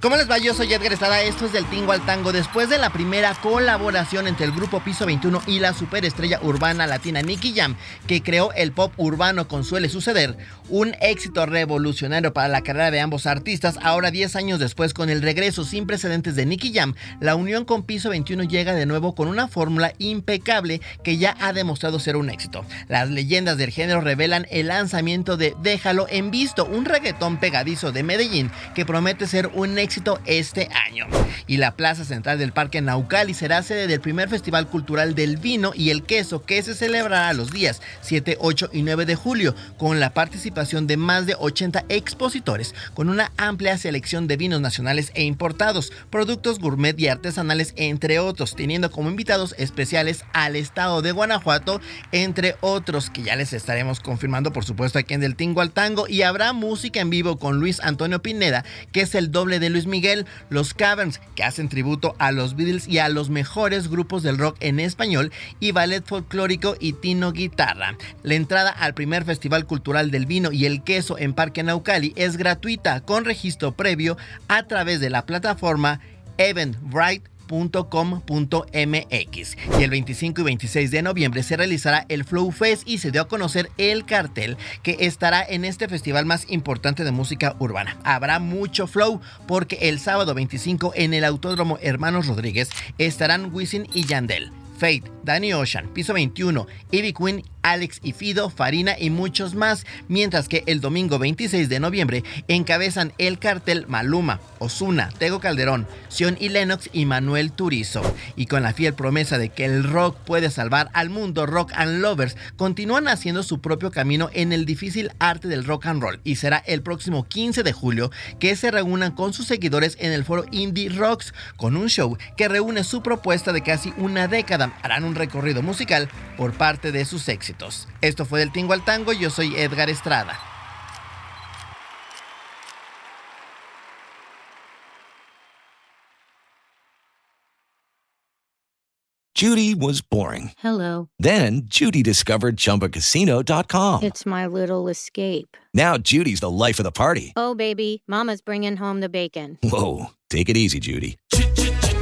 ¿Cómo les va? Yo soy Edgar Estrada, esto es del Tingo al Tango. Después de la primera colaboración entre el grupo Piso 21 y la superestrella urbana latina Nicky Jam, que creó el pop urbano con Suele Suceder, un éxito revolucionario para la carrera de ambos artistas, ahora 10 años después con el regreso sin precedentes de Nicky Jam, la unión con Piso 21 llega de nuevo con una fórmula impecable que ya ha demostrado ser un éxito. Las leyendas del género revelan el lanzamiento de Déjalo en visto, un reggaetón pegadizo de Medellín que promete ser un éxito éxito este año. Y la plaza central del Parque Naucali será sede del primer Festival Cultural del Vino y el Queso que se celebrará los días 7, 8 y 9 de julio con la participación de más de 80 expositores con una amplia selección de vinos nacionales e importados, productos gourmet y artesanales entre otros, teniendo como invitados especiales al estado de Guanajuato, entre otros que ya les estaremos confirmando por supuesto aquí en Del Tingo al Tango y habrá música en vivo con Luis Antonio Pineda, que es el doble de Luis Miguel, los Caverns, que hacen tributo a los Beatles y a los mejores grupos del rock en español, y Ballet Folclórico y Tino Guitarra. La entrada al primer Festival Cultural del Vino y el Queso en Parque Naucali es gratuita con registro previo a través de la plataforma Eventbrite y el 25 y 26 de noviembre se realizará el Flow Fest y se dio a conocer el cartel que estará en este festival más importante de música urbana. Habrá mucho flow porque el sábado 25 en el Autódromo Hermanos Rodríguez estarán Wisin y Yandel. Fate, Danny Ocean, Piso 21, Ivy Queen, Alex y Fido, Farina y muchos más, mientras que el domingo 26 de noviembre encabezan el cartel Maluma, Osuna, Tego Calderón, Sion y Lennox y Manuel Turizo. Y con la fiel promesa de que el rock puede salvar al mundo, Rock and Lovers continúan haciendo su propio camino en el difícil arte del rock and roll y será el próximo 15 de julio que se reúnan con sus seguidores en el foro Indie Rocks con un show que reúne su propuesta de casi una década harán un recorrido musical por parte de sus éxitos. Esto fue del Tingo al Tango, yo soy Edgar Estrada. Judy was boring. Hello. Then Judy discovered ChumbaCasino.com. It's my little escape. Now Judy's the life of the party. Oh, baby, Mama's bringing home the bacon. Whoa, take it easy, Judy.